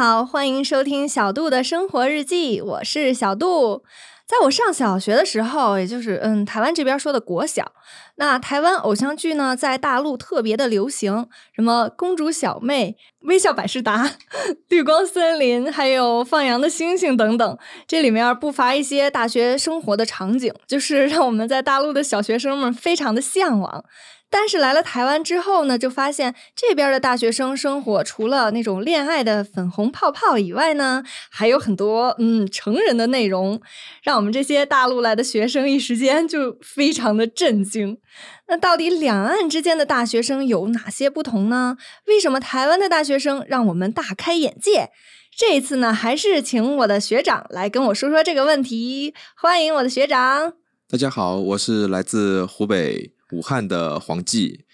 好，欢迎收听小杜的生活日记，我是小杜。在我上小学的时候，也就是嗯，台湾这边说的国小，那台湾偶像剧呢，在大陆特别的流行，什么公主小妹、微笑百事达、绿光森林，还有放羊的星星等等，这里面不乏一些大学生活的场景，就是让我们在大陆的小学生们非常的向往。但是来了台湾之后呢，就发现这边的大学生生活除了那种恋爱的粉红泡泡以外呢，还有很多嗯成人的内容，让我们这些大陆来的学生一时间就非常的震惊。那到底两岸之间的大学生有哪些不同呢？为什么台湾的大学生让我们大开眼界？这一次呢，还是请我的学长来跟我说说这个问题。欢迎我的学长。大家好，我是来自湖北。武汉的黄记，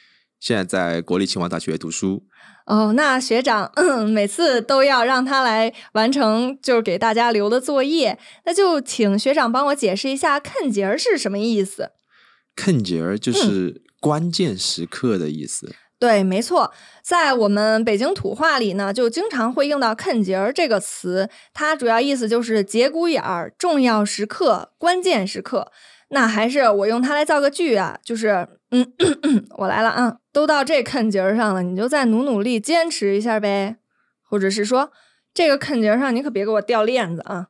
现在在国立清华大学读书。哦，那学长每次都要让他来完成，就是给大家留的作业。那就请学长帮我解释一下“看节儿”是什么意思。看节儿就是关键时刻的意思。对，没错，在我们北京土话里呢，就经常会用到“坑节儿”这个词。它主要意思就是节骨眼儿、重要时刻、关键时刻。那还是我用它来造个句啊，就是嗯，我来了啊，都到这坑节儿上了，你就再努努力，坚持一下呗。或者是说，这个坑节儿上你可别给我掉链子啊。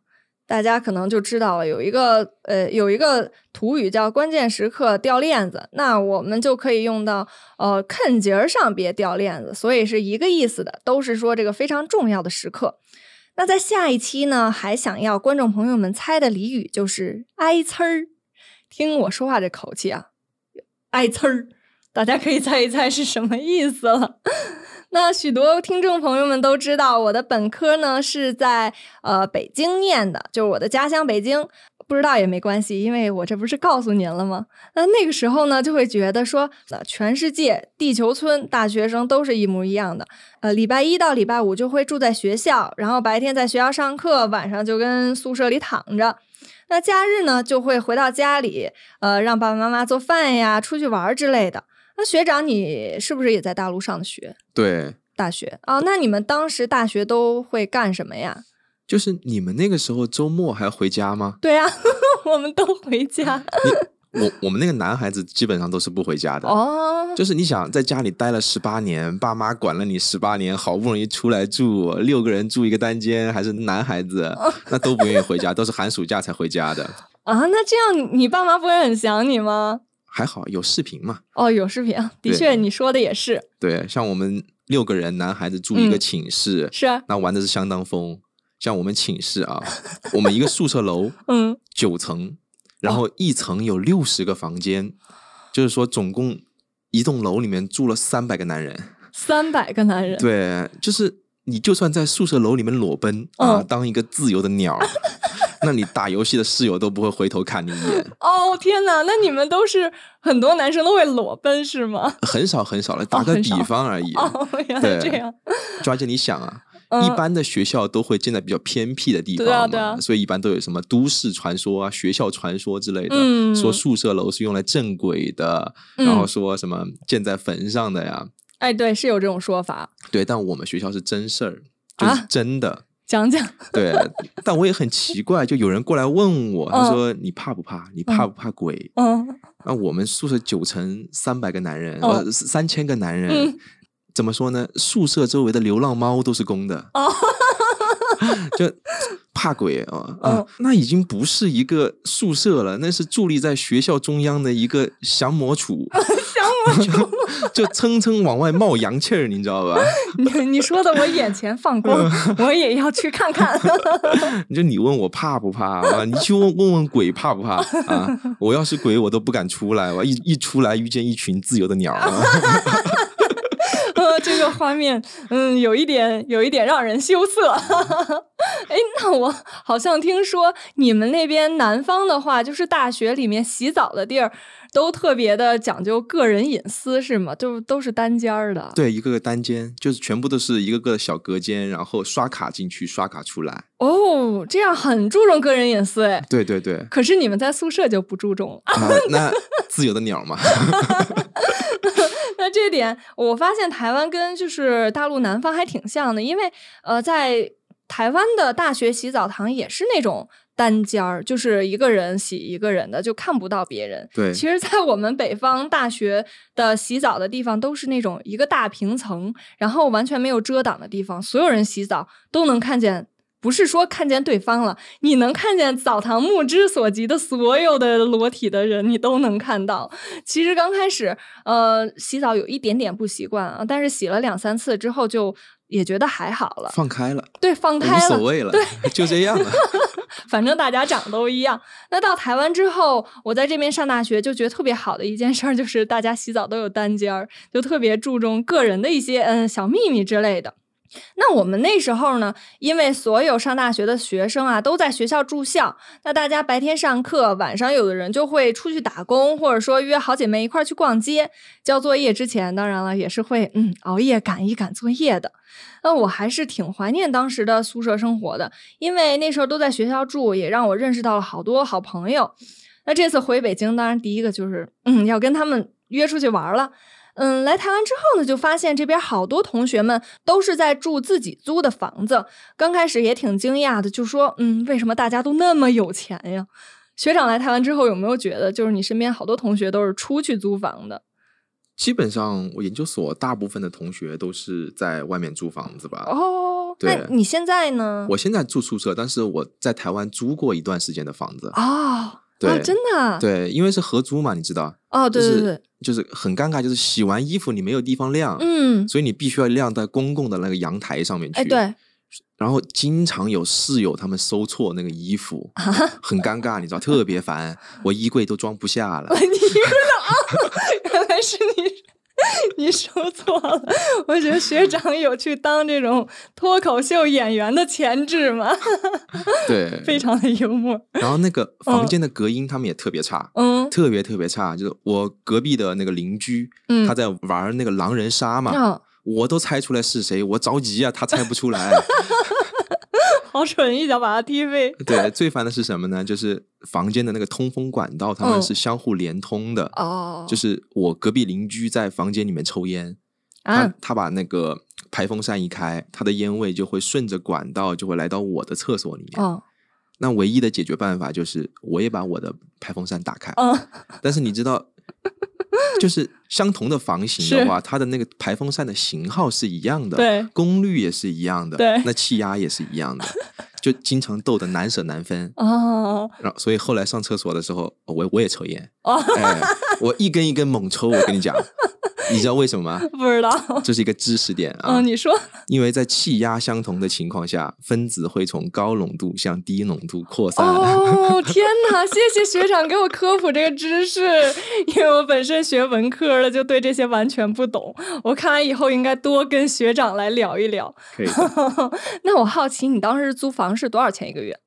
大家可能就知道了，有一个呃，有一个土语叫“关键时刻掉链子”，那我们就可以用到呃，坑节儿上别掉链子，所以是一个意思的，都是说这个非常重要的时刻。那在下一期呢，还想要观众朋友们猜的俚语就是“挨呲儿”。听我说话这口气啊，挨呲儿，大家可以猜一猜是什么意思了。那许多听众朋友们都知道，我的本科呢是在呃北京念的，就是我的家乡北京。不知道也没关系，因为我这不是告诉您了吗？那那个时候呢，就会觉得说，呃全世界地球村大学生都是一模一样的。呃，礼拜一到礼拜五就会住在学校，然后白天在学校上课，晚上就跟宿舍里躺着。那假日呢，就会回到家里，呃，让爸爸妈妈做饭呀，出去玩之类的。那学长，你是不是也在大陆上的学？对，大学哦。那你们当时大学都会干什么呀？就是你们那个时候周末还要回家吗？对呀，我们都回家。我我们那个男孩子基本上都是不回家的哦，就是你想在家里待了十八年，爸妈管了你十八年，好不容易出来住六个人住一个单间，还是男孩子，那都不愿意回家，都是寒暑假才回家的啊。那这样你爸妈不会很想你吗？还好有视频嘛。哦，有视频，的确你说的也是。对，像我们六个人男孩子住一个寝室，是啊，那玩的是相当疯。像我们寝室啊，我们一个宿舍楼，嗯，九层。然后一层有六十个房间，就是说总共一栋楼里面住了三百个男人，三百个男人，对，就是你就算在宿舍楼里面裸奔啊，当一个自由的鸟，那你打游戏的室友都不会回头看你一眼。哦天哪，那你们都是很多男生都会裸奔是吗？很少很少了，打个比方而已。哦，原来这样。抓紧你想啊。一般的学校都会建在比较偏僻的地方嘛，所以一般都有什么都市传说啊、学校传说之类的，说宿舍楼是用来镇鬼的，然后说什么建在坟上的呀。哎，对，是有这种说法。对，但我们学校是真事儿，就是真的。讲讲。对，但我也很奇怪，就有人过来问我，他说：“你怕不怕？你怕不怕鬼？”嗯。那我们宿舍九层三百个男人，呃，三千个男人。怎么说呢？宿舍周围的流浪猫都是公的，就怕鬼啊啊！那已经不是一个宿舍了，那是伫立在学校中央的一个降魔杵，降魔杵 就蹭蹭往外冒洋气儿，你知道吧？你你说的我眼前放光，我也要去看看。你就你问我怕不怕啊？你去问问问鬼怕不怕啊？我要是鬼，我都不敢出来，我一一出来遇见一群自由的鸟。画面，嗯，有一点，有一点让人羞涩。哎，那我好像听说你们那边南方的话，就是大学里面洗澡的地儿都特别的讲究个人隐私，是吗？就都是单间儿的。对，一个个单间，就是全部都是一个个小隔间，然后刷卡进去，刷卡出来。哦，这样很注重个人隐私，哎。对对对。可是你们在宿舍就不注重啊？那自由的鸟嘛。那这点，我发现台湾跟就是大陆南方还挺像的，因为呃，在台湾的大学洗澡堂也是那种单间儿，就是一个人洗一个人的，就看不到别人。对，其实，在我们北方大学的洗澡的地方，都是那种一个大平层，然后完全没有遮挡的地方，所有人洗澡都能看见。不是说看见对方了，你能看见澡堂目之所及的所有的裸体的人，你都能看到。其实刚开始，呃，洗澡有一点点不习惯啊，但是洗了两三次之后，就也觉得还好了，放开了。对，放开了，无所谓了，对，就这样了。反正大家长都一样。那到台湾之后，我在这边上大学，就觉得特别好的一件事儿，就是大家洗澡都有单间儿，就特别注重个人的一些嗯小秘密之类的。那我们那时候呢，因为所有上大学的学生啊都在学校住校，那大家白天上课，晚上有的人就会出去打工，或者说约好姐妹一块儿去逛街。交作业之前，当然了也是会嗯熬夜赶一赶作业的。那我还是挺怀念当时的宿舍生活的，因为那时候都在学校住，也让我认识到了好多好朋友。那这次回北京，当然第一个就是嗯要跟他们约出去玩了。嗯，来台湾之后呢，就发现这边好多同学们都是在住自己租的房子。刚开始也挺惊讶的，就说：“嗯，为什么大家都那么有钱呀？”学长来台湾之后有没有觉得，就是你身边好多同学都是出去租房的？基本上，我研究所大部分的同学都是在外面租房子吧？哦，那你现在呢？我现在住宿舍，但是我在台湾租过一段时间的房子。哦。对，真的，对，因为是合租嘛，你知道？哦，对对对，就是很尴尬，就是洗完衣服你没有地方晾，嗯，所以你必须要晾在公共的那个阳台上面去。哎，对。然后经常有室友他们收错那个衣服，很尴尬，你知道，特别烦，我衣柜都装不下了。你个啊，原来是你。你说错了，我觉得学长有去当这种脱口秀演员的潜质嘛？对，非常的幽默。然后那个房间的隔音他们也特别差，嗯，特别特别差。就是我隔壁的那个邻居，他在玩那个狼人杀嘛，我都猜出来是谁，我着急啊，他猜不出来。好蠢，一脚把他踢飞。对，最烦的是什么呢？就是房间的那个通风管道，他们是相互连通的。哦，就是我隔壁邻居在房间里面抽烟，他他把那个排风扇一开，他的烟味就会顺着管道就会来到我的厕所里面。哦，那唯一的解决办法就是我也把我的排风扇打开。嗯，但是你知道。就是相同的房型的话，它的那个排风扇的型号是一样的，对，功率也是一样的，对，那气压也是一样的，就经常斗得难舍难分哦。然后，所以后来上厕所的时候，我我也抽烟，哦，哎，我一根一根猛抽，我跟你讲。你知道为什么吗？不知道，这是一个知识点啊。嗯，你说，因为在气压相同的情况下，分子会从高浓度向低浓度扩散。哦，天哪！谢谢学长给我科普这个知识，因为我本身学文科的，就对这些完全不懂。我看来以后应该多跟学长来聊一聊。可以。那我好奇，你当时租房是多少钱一个月？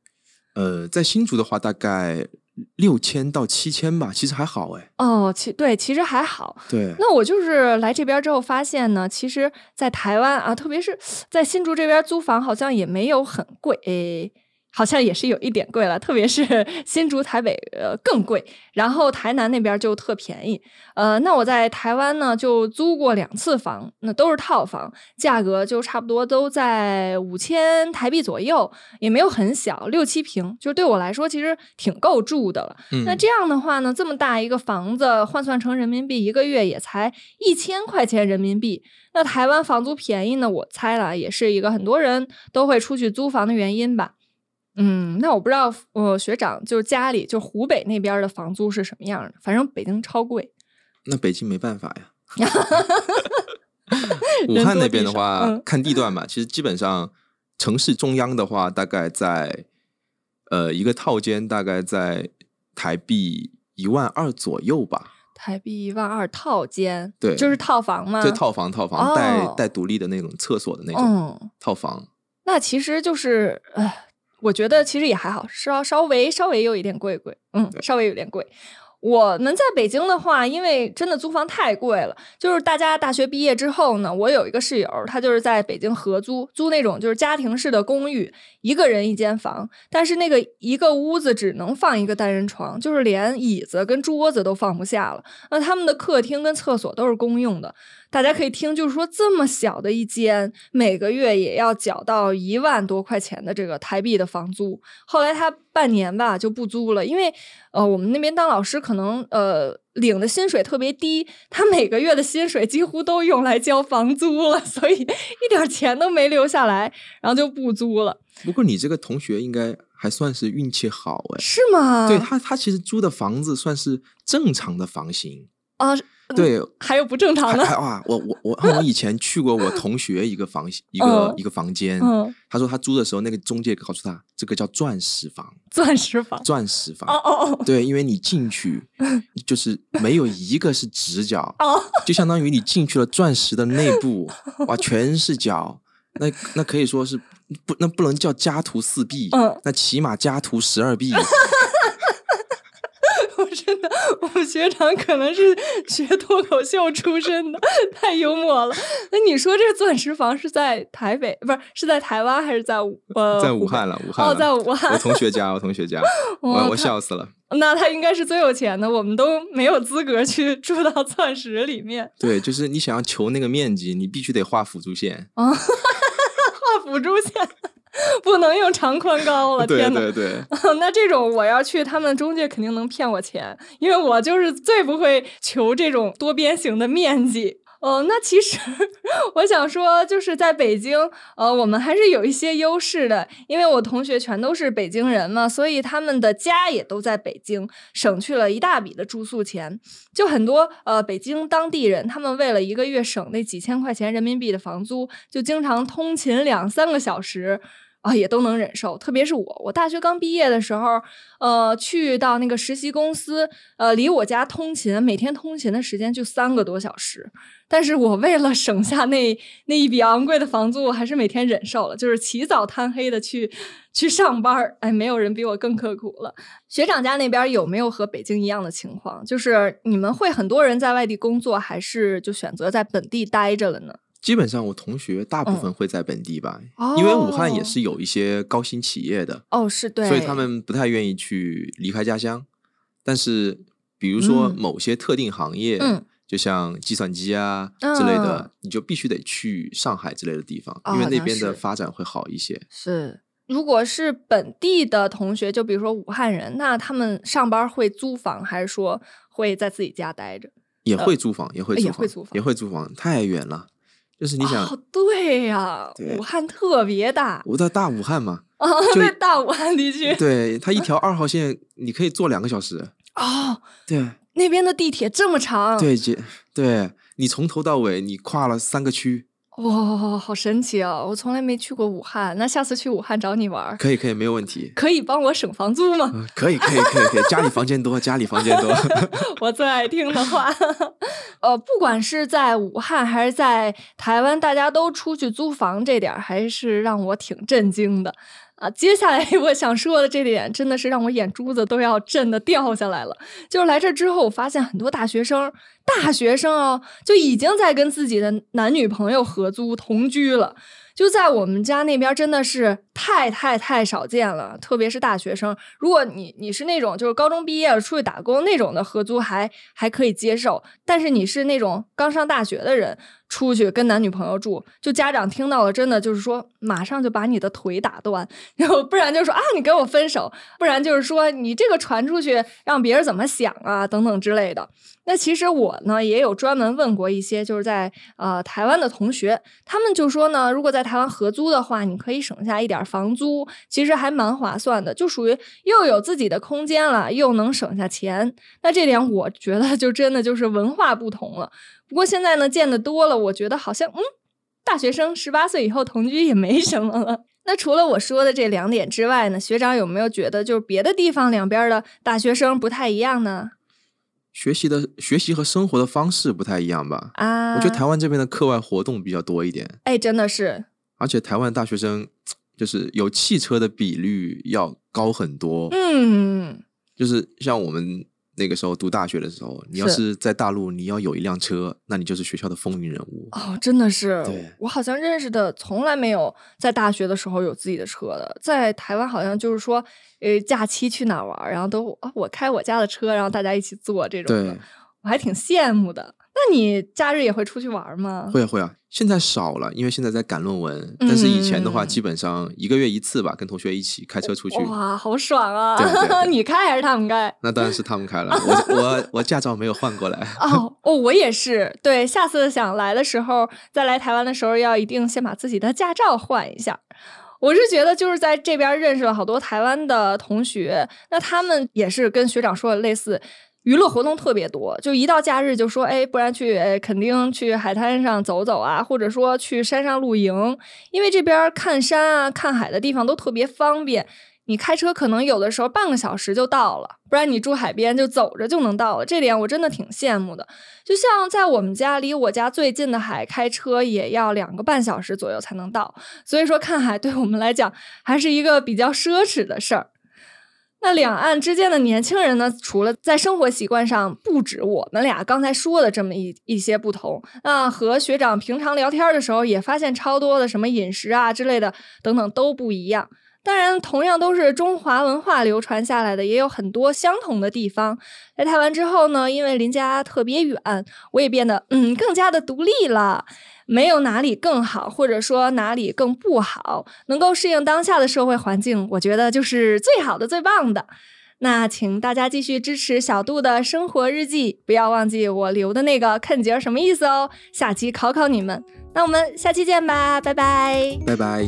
呃，在新竹的话，大概。六千到七千吧，其实还好哎。哦，其对，其实还好。对。那我就是来这边之后发现呢，其实，在台湾啊，特别是在新竹这边租房，好像也没有很贵。好像也是有一点贵了，特别是 新竹、台北呃更贵，然后台南那边就特便宜。呃，那我在台湾呢就租过两次房，那都是套房，价格就差不多都在五千台币左右，也没有很小，六七平，就对我来说其实挺够住的了。那这样的话呢，这么大一个房子换算成人民币，一个月也才一千块钱人民币。那台湾房租便宜呢，我猜了也是一个很多人都会出去租房的原因吧。嗯，那我不知道，我学长就是家里就湖北那边的房租是什么样的？反正北京超贵。那北京没办法呀。武汉那边的话，看地段吧，其实基本上城市中央的话，大概在呃一个套间大概在台币一万二左右吧。台币一万二套间，对，就是套房吗？对，套房套房带带独立的那种厕所的那种套房。那其实就是呃。我觉得其实也还好，稍稍微稍微有一点贵贵，嗯，稍微有点贵。我们在北京的话，因为真的租房太贵了，就是大家大学毕业之后呢，我有一个室友，他就是在北京合租，租那种就是家庭式的公寓，一个人一间房，但是那个一个屋子只能放一个单人床，就是连椅子跟桌子都放不下了。那他们的客厅跟厕所都是公用的。大家可以听，就是说这么小的一间，每个月也要缴到一万多块钱的这个台币的房租。后来他半年吧就不租了，因为呃我们那边当老师可能呃领的薪水特别低，他每个月的薪水几乎都用来交房租了，所以一点钱都没留下来，然后就不租了。不过你这个同学应该还算是运气好哎，是吗？对他，他其实租的房子算是正常的房型啊。对，还有不正常的哇！我我我我以前去过我同学一个房一个一个房间，他说他租的时候，那个中介告诉他，这个叫钻石房，钻石房，钻石房。哦哦哦，对，因为你进去 就是没有一个是直角，就相当于你进去了钻石的内部，哇，全是角，那那可以说是不，那不能叫家徒四壁，那起码家徒十二壁。我真的，我们学长可能是学脱口秀出身的，太幽默了。那你说这钻石房是在台北，不是是在台湾还是在呃？在武汉了，武汉哦，在武汉。我同学家，我同学家，我我笑死了。那他应该是最有钱的，我们都没有资格去 住到钻石里面。对，就是你想要求那个面积，你必须得画辅助线。啊，画辅助线。不能用长宽高了，天哪！对对对，那这种我要去，他们中介肯定能骗我钱，因为我就是最不会求这种多边形的面积。哦，那其实我想说，就是在北京，呃，我们还是有一些优势的，因为我同学全都是北京人嘛，所以他们的家也都在北京，省去了一大笔的住宿钱。就很多呃北京当地人，他们为了一个月省那几千块钱人民币的房租，就经常通勤两三个小时。啊，也都能忍受，特别是我，我大学刚毕业的时候，呃，去到那个实习公司，呃，离我家通勤，每天通勤的时间就三个多小时，但是我为了省下那那一笔昂贵的房租，我还是每天忍受了，就是起早贪黑的去去上班哎，没有人比我更刻苦了。学长家那边有没有和北京一样的情况？就是你们会很多人在外地工作，还是就选择在本地待着了呢？基本上，我同学大部分会在本地吧，因为武汉也是有一些高新企业的哦，是对，所以他们不太愿意去离开家乡。但是，比如说某些特定行业，嗯，就像计算机啊之类的，你就必须得去上海之类的地方，因为那边的发展会好一些。是，如果是本地的同学，就比如说武汉人，那他们上班会租房，还是说会在自己家待着？也会租房，也会租房，也会租房，太远了。就是你想，对呀，武汉特别大，我在大武汉嘛，哦，在大武汉地区，对它一条二号线，你可以坐两个小时。哦，对，那边的地铁这么长，对，姐，对你从头到尾你跨了三个区。哇，好神奇啊！我从来没去过武汉，那下次去武汉找你玩可以，可以，没有问题。可以帮我省房租吗？可以，可以，可以，可以。家里房间多，家里房间多。我最爱听的话。呃，不管是在武汉还是在台湾，大家都出去租房，这点还是让我挺震惊的。啊，接下来我想说的这点真的是让我眼珠子都要震的掉下来了。就是来这之后，我发现很多大学生，大学生啊，就已经在跟自己的男女朋友合租同居了。就在我们家那边，真的是太太太少见了，特别是大学生。如果你你是那种就是高中毕业了出去打工那种的合租，还还可以接受。但是你是那种刚上大学的人。出去跟男女朋友住，就家长听到了，真的就是说，马上就把你的腿打断，然后不然就说啊，你跟我分手，不然就是说你这个传出去，让别人怎么想啊，等等之类的。那其实我呢，也有专门问过一些就是在呃台湾的同学，他们就说呢，如果在台湾合租的话，你可以省下一点房租，其实还蛮划算的，就属于又有自己的空间了，又能省下钱。那这点我觉得就真的就是文化不同了。不过现在呢，见的多了，我觉得好像，嗯，大学生十八岁以后同居也没什么了。那除了我说的这两点之外呢，学长有没有觉得就是别的地方两边的大学生不太一样呢？学习的学习和生活的方式不太一样吧？啊，我觉得台湾这边的课外活动比较多一点。哎，真的是。而且台湾大学生就是有汽车的比率要高很多。嗯，就是像我们。那个时候读大学的时候，你要是在大陆，你要有一辆车，那你就是学校的风云人物哦，真的是。对，我好像认识的从来没有在大学的时候有自己的车的，在台湾好像就是说，呃，假期去哪玩，然后都啊，我开我家的车，然后大家一起坐这种的，我还挺羡慕的。那你假日也会出去玩吗？会啊会啊，现在少了，因为现在在赶论文。但是以前的话，基本上一个月一次吧，跟同学一起开车出去。哇，好爽啊！你开还是他们开？那当然是他们开了，我我我驾照没有换过来。哦哦，我也是。对，下次想来的时候，再来台湾的时候，要一定先把自己的驾照换一下。我是觉得就是在这边认识了好多台湾的同学，那他们也是跟学长说的类似。娱乐活动特别多，就一到假日就说，哎，不然去，肯定去海滩上走走啊，或者说去山上露营，因为这边看山啊、看海的地方都特别方便。你开车可能有的时候半个小时就到了，不然你住海边就走着就能到了。这点我真的挺羡慕的。就像在我们家离我家最近的海，开车也要两个半小时左右才能到。所以说看海对我们来讲还是一个比较奢侈的事儿。那两岸之间的年轻人呢？除了在生活习惯上不止我们俩刚才说的这么一一些不同，那和学长平常聊天的时候也发现超多的什么饮食啊之类的等等都不一样。当然，同样都是中华文化流传下来的，也有很多相同的地方。来台湾之后呢，因为离家特别远，我也变得嗯更加的独立了。没有哪里更好，或者说哪里更不好，能够适应当下的社会环境，我觉得就是最好的、最棒的。那请大家继续支持小杜的生活日记，不要忘记我留的那个坑节什么意思哦。下期考考你们，那我们下期见吧，拜拜，拜拜。